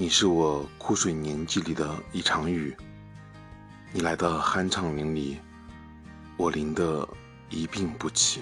你是我枯水年纪里的一场雨，你来的酣畅淋漓，我淋得一病不起。